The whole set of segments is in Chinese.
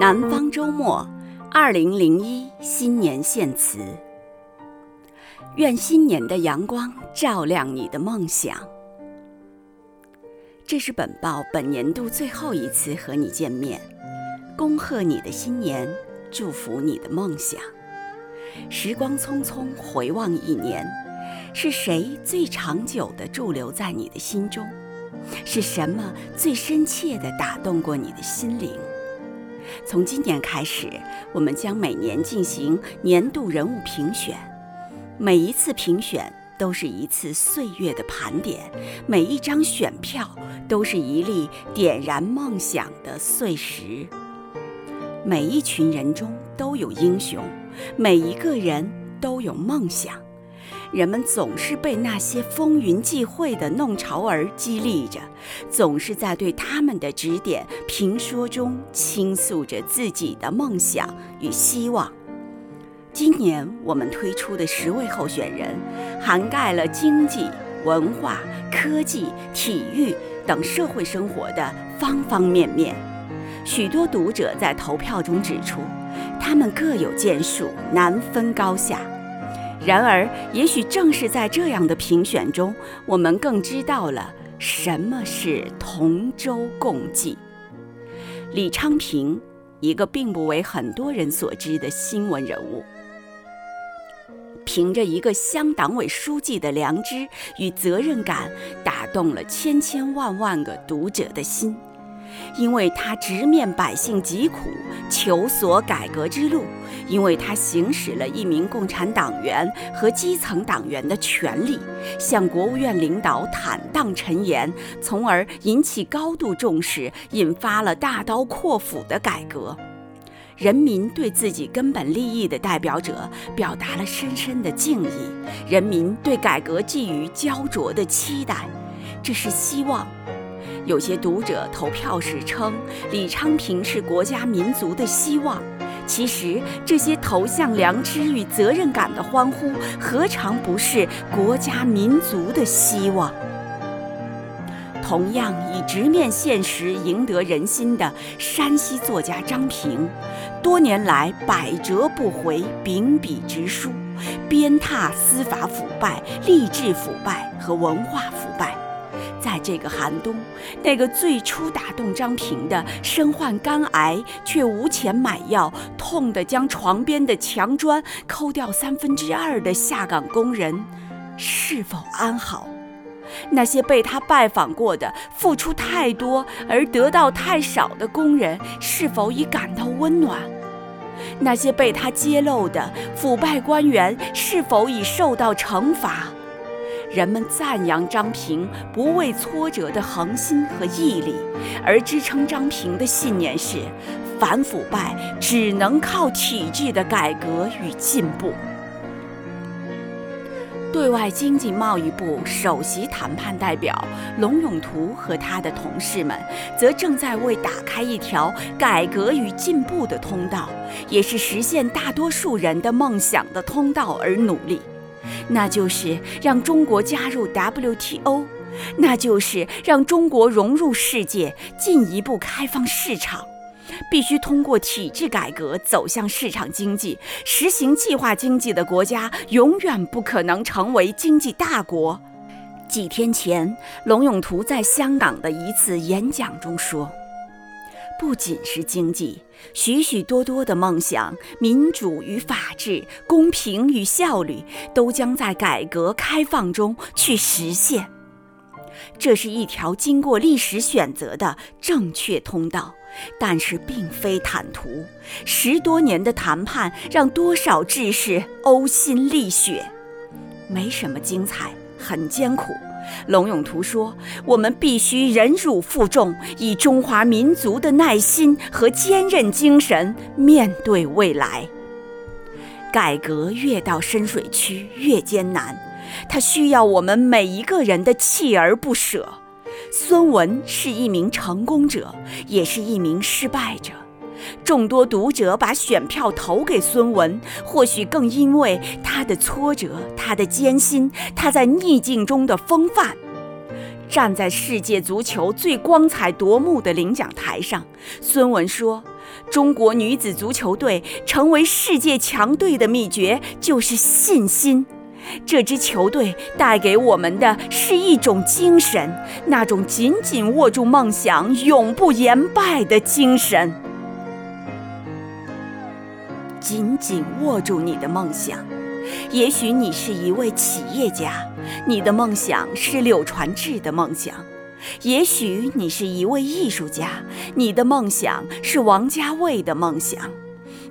南方周末，二零零一新年献词。愿新年的阳光照亮你的梦想。这是本报本年度最后一次和你见面，恭贺你的新年，祝福你的梦想。时光匆匆，回望一年，是谁最长久地驻留在你的心中？是什么最深切地打动过你的心灵？从今年开始，我们将每年进行年度人物评选，每一次评选都是一次岁月的盘点，每一张选票都是一粒点燃梦想的碎石。每一群人中都有英雄，每一个人都有梦想。人们总是被那些风云际会的弄潮儿激励着，总是在对他们的指点评说中倾诉着自己的梦想与希望。今年我们推出的十位候选人，涵盖了经济、文化、科技、体育等社会生活的方方面面。许多读者在投票中指出，他们各有建树，难分高下。然而，也许正是在这样的评选中，我们更知道了什么是同舟共济。李昌平，一个并不为很多人所知的新闻人物，凭着一个乡党委书记的良知与责任感，打动了千千万万个读者的心。因为他直面百姓疾苦，求索改革之路；因为他行使了一名共产党员和基层党员的权利，向国务院领导坦荡陈言，从而引起高度重视，引发了大刀阔斧的改革。人民对自己根本利益的代表者表达了深深的敬意，人民对改革寄予焦灼的期待，这是希望。有些读者投票时称李昌平是国家民族的希望，其实这些投向良知与责任感的欢呼，何尝不是国家民族的希望？同样以直面现实赢得人心的山西作家张平，多年来百折不回，秉笔直书，鞭挞司法腐败、吏治腐败和文化腐败。在这个寒冬，那个最初打动张平的身患肝癌却无钱买药、痛得将床边的墙砖抠掉三分之二的下岗工人，是否安好？那些被他拜访过的付出太多而得到太少的工人，是否已感到温暖？那些被他揭露的腐败官员，是否已受到惩罚？人们赞扬张平不畏挫折的恒心和毅力，而支撑张平的信念是：反腐败只能靠体制的改革与进步。对外经济贸易部首席谈判代表龙永图和他的同事们，则正在为打开一条改革与进步的通道，也是实现大多数人的梦想的通道而努力。那就是让中国加入 WTO，那就是让中国融入世界，进一步开放市场。必须通过体制改革走向市场经济，实行计划经济的国家永远不可能成为经济大国。几天前，龙永图在香港的一次演讲中说。不仅是经济，许许多多的梦想，民主与法治、公平与效率，都将在改革开放中去实现。这是一条经过历史选择的正确通道，但是并非坦途。十多年的谈判，让多少志士呕心沥血，没什么精彩，很艰苦。龙永图说：“我们必须忍辱负重，以中华民族的耐心和坚韧精神面对未来。改革越到深水区越艰难，它需要我们每一个人的锲而不舍。孙文是一名成功者，也是一名失败者。”众多读者把选票投给孙文，或许更因为他的挫折、他的艰辛、他在逆境中的风范。站在世界足球最光彩夺目的领奖台上，孙文说：“中国女子足球队成为世界强队的秘诀就是信心。这支球队带给我们的是一种精神，那种紧紧握住梦想、永不言败的精神。紧紧握住你的梦想。也许你是一位企业家，你的梦想是柳传志的梦想；也许你是一位艺术家，你的梦想是王家卫的梦想。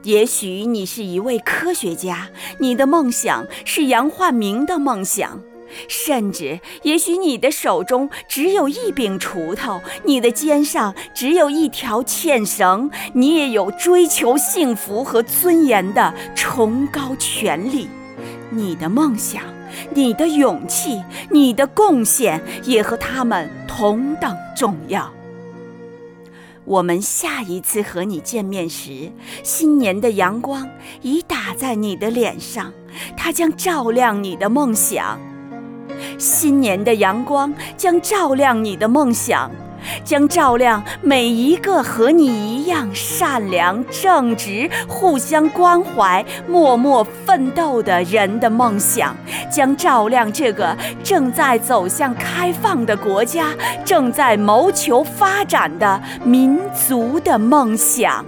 也许你是一位科学家，你的梦想是杨焕明的梦想；甚至，也许你的手中只有一柄锄头，你的肩上只有一条纤绳，你也有追求幸福和尊严的崇高权利。你的梦想，你的勇气，你的贡献，也和他们同等重要。我们下一次和你见面时，新年的阳光已打在你的脸上，它将照亮你的梦想。新年的阳光将照亮你的梦想。将照亮每一个和你一样善良、正直、互相关怀、默默奋斗的人的梦想，将照亮这个正在走向开放的国家、正在谋求发展的民族的梦想。